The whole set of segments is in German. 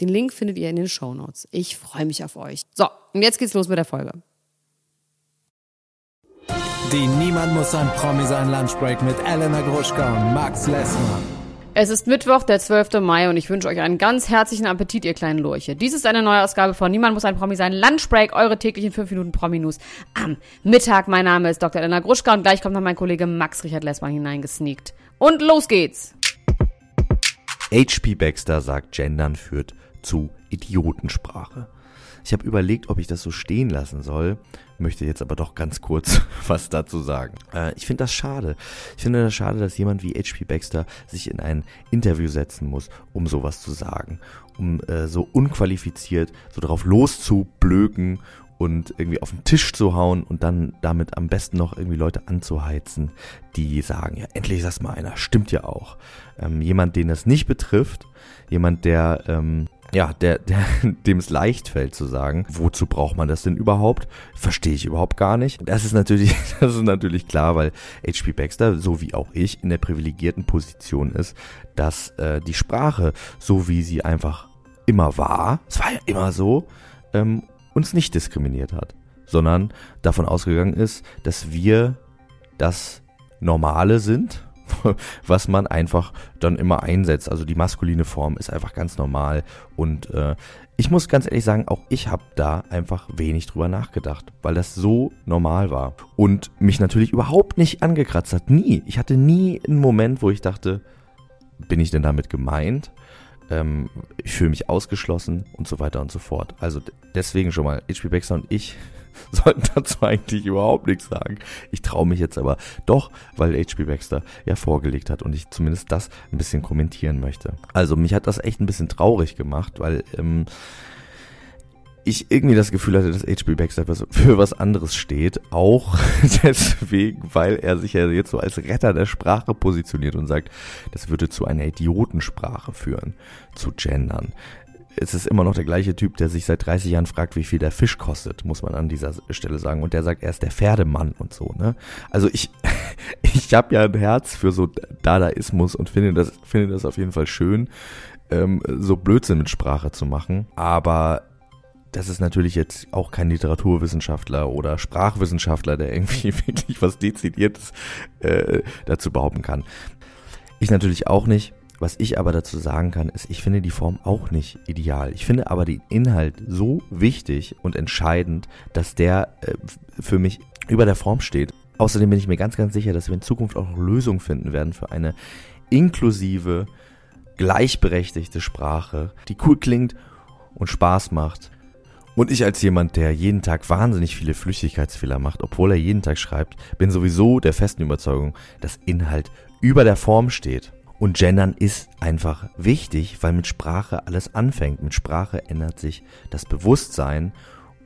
Den Link findet ihr in den Show Notes. Ich freue mich auf euch. So, und jetzt geht's los mit der Folge. Die Niemand muss ein Promi sein Lunchbreak mit Elena Gruschka und Max Lessmann. Es ist Mittwoch, der 12. Mai und ich wünsche euch einen ganz herzlichen Appetit, ihr kleinen Lurche. Dies ist eine neue Ausgabe von Niemand muss ein Promi sein. Lunchbreak, eure täglichen 5 Minuten Promi-News am Mittag. Mein Name ist Dr. Elena Gruschka und gleich kommt noch mein Kollege Max Richard Lessmann hineingesneakt. Und los geht's! HP Baxter sagt, Gendern führt zu Idiotensprache. Ich habe überlegt, ob ich das so stehen lassen soll, möchte jetzt aber doch ganz kurz was dazu sagen. Äh, ich finde das schade. Ich finde das schade, dass jemand wie H.P. Baxter sich in ein Interview setzen muss, um sowas zu sagen. Um äh, so unqualifiziert so drauf loszublöken und irgendwie auf den Tisch zu hauen und dann damit am besten noch irgendwie Leute anzuheizen, die sagen, ja, endlich ist mal einer, stimmt ja auch. Ähm, jemand, den das nicht betrifft, jemand, der ähm, ja, der, der, dem es leicht fällt zu sagen, wozu braucht man das denn überhaupt? Verstehe ich überhaupt gar nicht. Das ist natürlich, das ist natürlich klar, weil HP Baxter, so wie auch ich, in der privilegierten Position ist, dass äh, die Sprache, so wie sie einfach immer war, es war ja immer so, ähm, uns nicht diskriminiert hat, sondern davon ausgegangen ist, dass wir das Normale sind was man einfach dann immer einsetzt. Also die maskuline Form ist einfach ganz normal. Und äh, ich muss ganz ehrlich sagen, auch ich habe da einfach wenig drüber nachgedacht, weil das so normal war. Und mich natürlich überhaupt nicht angekratzt hat. Nie. Ich hatte nie einen Moment, wo ich dachte, bin ich denn damit gemeint? Ähm, ich fühle mich ausgeschlossen und so weiter und so fort. Also deswegen schon mal, HP Baxter und ich sollten dazu eigentlich überhaupt nichts sagen. Ich traue mich jetzt aber doch, weil H.P. Baxter ja vorgelegt hat und ich zumindest das ein bisschen kommentieren möchte. Also mich hat das echt ein bisschen traurig gemacht, weil ähm, ich irgendwie das Gefühl hatte, dass H.P. Baxter für was anderes steht. Auch deswegen, weil er sich ja jetzt so als Retter der Sprache positioniert und sagt, das würde zu einer Idiotensprache führen, zu gendern es ist immer noch der gleiche Typ, der sich seit 30 Jahren fragt, wie viel der Fisch kostet, muss man an dieser Stelle sagen. Und der sagt, er ist der Pferdemann und so, ne? Also ich, ich habe ja ein Herz für so Dadaismus und finde das, finde das auf jeden Fall schön, ähm, so Blödsinn mit Sprache zu machen. Aber das ist natürlich jetzt auch kein Literaturwissenschaftler oder Sprachwissenschaftler, der irgendwie wirklich was Dezidiertes äh, dazu behaupten kann. Ich natürlich auch nicht. Was ich aber dazu sagen kann, ist, ich finde die Form auch nicht ideal. Ich finde aber den Inhalt so wichtig und entscheidend, dass der äh, für mich über der Form steht. Außerdem bin ich mir ganz, ganz sicher, dass wir in Zukunft auch noch Lösungen finden werden für eine inklusive, gleichberechtigte Sprache, die cool klingt und Spaß macht. Und ich als jemand, der jeden Tag wahnsinnig viele Flüchtigkeitsfehler macht, obwohl er jeden Tag schreibt, bin sowieso der festen Überzeugung, dass Inhalt über der Form steht. Und Gendern ist einfach wichtig, weil mit Sprache alles anfängt. Mit Sprache ändert sich das Bewusstsein.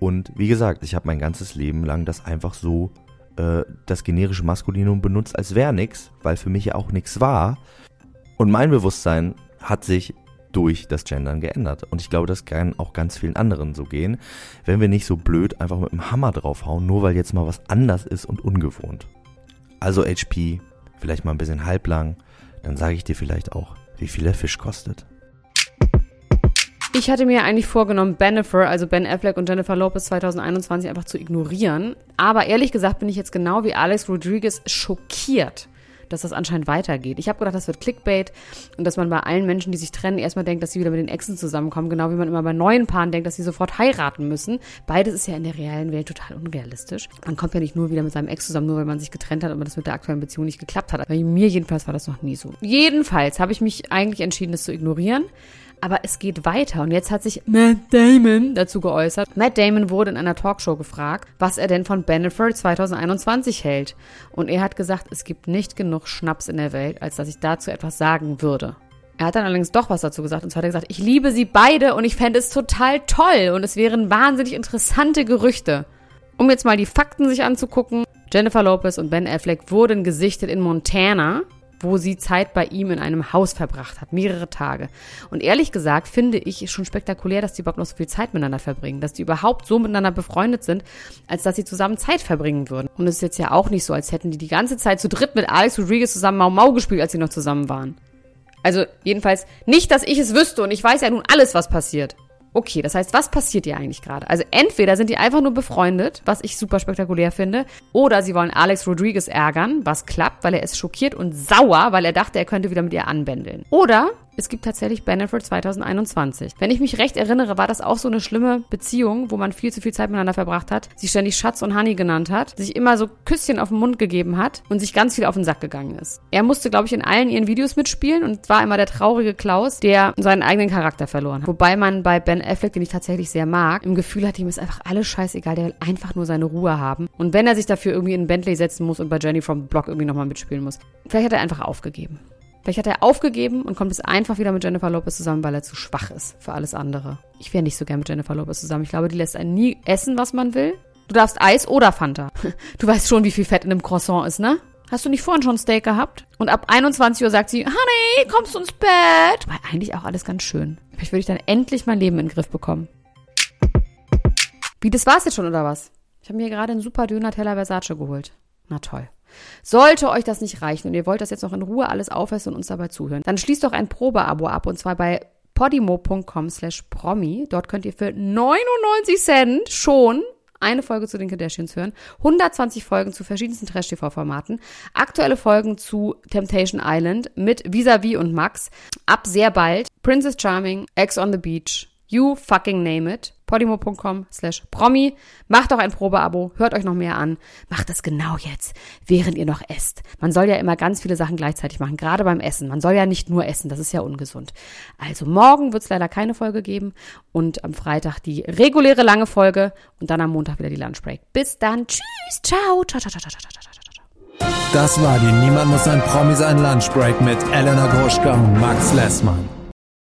Und wie gesagt, ich habe mein ganzes Leben lang das einfach so, äh, das generische Maskulinum benutzt, als wäre nix, weil für mich ja auch nix war. Und mein Bewusstsein hat sich durch das Gendern geändert. Und ich glaube, das kann auch ganz vielen anderen so gehen, wenn wir nicht so blöd einfach mit dem Hammer draufhauen, nur weil jetzt mal was anders ist und ungewohnt. Also HP, vielleicht mal ein bisschen halblang, dann sage ich dir vielleicht auch, wie viel der Fisch kostet. Ich hatte mir eigentlich vorgenommen, Bennifer, also Ben Affleck und Jennifer Lopez 2021 einfach zu ignorieren. Aber ehrlich gesagt bin ich jetzt genau wie Alex Rodriguez schockiert dass das anscheinend weitergeht. Ich habe gedacht, das wird Clickbait und dass man bei allen Menschen, die sich trennen, erstmal denkt, dass sie wieder mit den Exen zusammenkommen, genau wie man immer bei neuen Paaren denkt, dass sie sofort heiraten müssen. Beides ist ja in der realen Welt total unrealistisch. Man kommt ja nicht nur wieder mit seinem Ex zusammen, nur weil man sich getrennt hat und das mit der aktuellen Beziehung nicht geklappt hat. Bei mir jedenfalls war das noch nie so. Jedenfalls habe ich mich eigentlich entschieden, das zu ignorieren. Aber es geht weiter und jetzt hat sich Matt Damon dazu geäußert. Matt Damon wurde in einer Talkshow gefragt, was er denn von Benefit 2021 hält. Und er hat gesagt, es gibt nicht genug Schnaps in der Welt, als dass ich dazu etwas sagen würde. Er hat dann allerdings doch was dazu gesagt. Und zwar hat er gesagt, ich liebe sie beide und ich fände es total toll und es wären wahnsinnig interessante Gerüchte. Um jetzt mal die Fakten sich anzugucken. Jennifer Lopez und Ben Affleck wurden gesichtet in Montana, wo sie Zeit bei ihm in einem Haus verbracht hat, mehrere Tage. Und ehrlich gesagt finde ich schon spektakulär, dass die überhaupt noch so viel Zeit miteinander verbringen, dass die überhaupt so miteinander befreundet sind, als dass sie zusammen Zeit verbringen würden. Und es ist jetzt ja auch nicht so, als hätten die die ganze Zeit zu dritt mit Alex Rodriguez zusammen Mau Mau gespielt, als sie noch zusammen waren. Also jedenfalls nicht, dass ich es wüsste und ich weiß ja nun alles, was passiert. Okay, das heißt, was passiert hier eigentlich gerade? Also entweder sind die einfach nur befreundet, was ich super spektakulär finde, oder sie wollen Alex Rodriguez ärgern, was klappt, weil er ist schockiert und sauer, weil er dachte, er könnte wieder mit ihr anbändeln. Oder es gibt tatsächlich Benefit 2021. Wenn ich mich recht erinnere, war das auch so eine schlimme Beziehung, wo man viel zu viel Zeit miteinander verbracht hat, sich ständig Schatz und Honey genannt hat, sich immer so Küsschen auf den Mund gegeben hat und sich ganz viel auf den Sack gegangen ist. Er musste, glaube ich, in allen ihren Videos mitspielen und war immer der traurige Klaus, der seinen eigenen Charakter verloren hat. Wobei man bei Ben Affleck, den ich tatsächlich sehr mag, im Gefühl hatte, ihm ist einfach alles scheißegal, der will einfach nur seine Ruhe haben. Und wenn er sich dafür irgendwie in Bentley setzen muss und bei Jenny from Block irgendwie nochmal mitspielen muss, vielleicht hat er einfach aufgegeben. Vielleicht hat er aufgegeben und kommt jetzt einfach wieder mit Jennifer Lopez zusammen, weil er zu schwach ist für alles andere. Ich wäre nicht so gern mit Jennifer Lopez zusammen. Ich glaube, die lässt einen nie essen, was man will. Du darfst Eis oder Fanta. Du weißt schon, wie viel Fett in einem Croissant ist, ne? Hast du nicht vorhin schon Steak gehabt? Und ab 21 Uhr sagt sie, Honey, kommst du ins Bett? War eigentlich auch alles ganz schön. Vielleicht würde ich dann endlich mein Leben in den Griff bekommen. Wie, das war's jetzt schon, oder was? Ich habe mir gerade einen super Döner-Teller Versace geholt. Na toll. Sollte euch das nicht reichen und ihr wollt das jetzt noch in Ruhe alles aufessen und uns dabei zuhören, dann schließt doch ein Probeabo ab und zwar bei podimo.com slash promi. Dort könnt ihr für 99 Cent schon eine Folge zu den Kardashians hören, 120 Folgen zu verschiedensten Trash-TV-Formaten, aktuelle Folgen zu Temptation Island mit Visavi und Max, ab sehr bald Princess Charming, Ex on the Beach, You fucking name it. Podimo.com slash Promi. Macht doch ein Probeabo, hört euch noch mehr an. Macht das genau jetzt, während ihr noch esst. Man soll ja immer ganz viele Sachen gleichzeitig machen, gerade beim Essen. Man soll ja nicht nur essen, das ist ja ungesund. Also morgen wird es leider keine Folge geben und am Freitag die reguläre lange Folge und dann am Montag wieder die Lunchbreak. Bis dann. Tschüss. Ciao. Ciao, ciao, ciao, ciao, ciao, ciao. Das war die Niemand muss ein Promi sein Lunchbreak mit Elena Gruschka und Max Lessmann.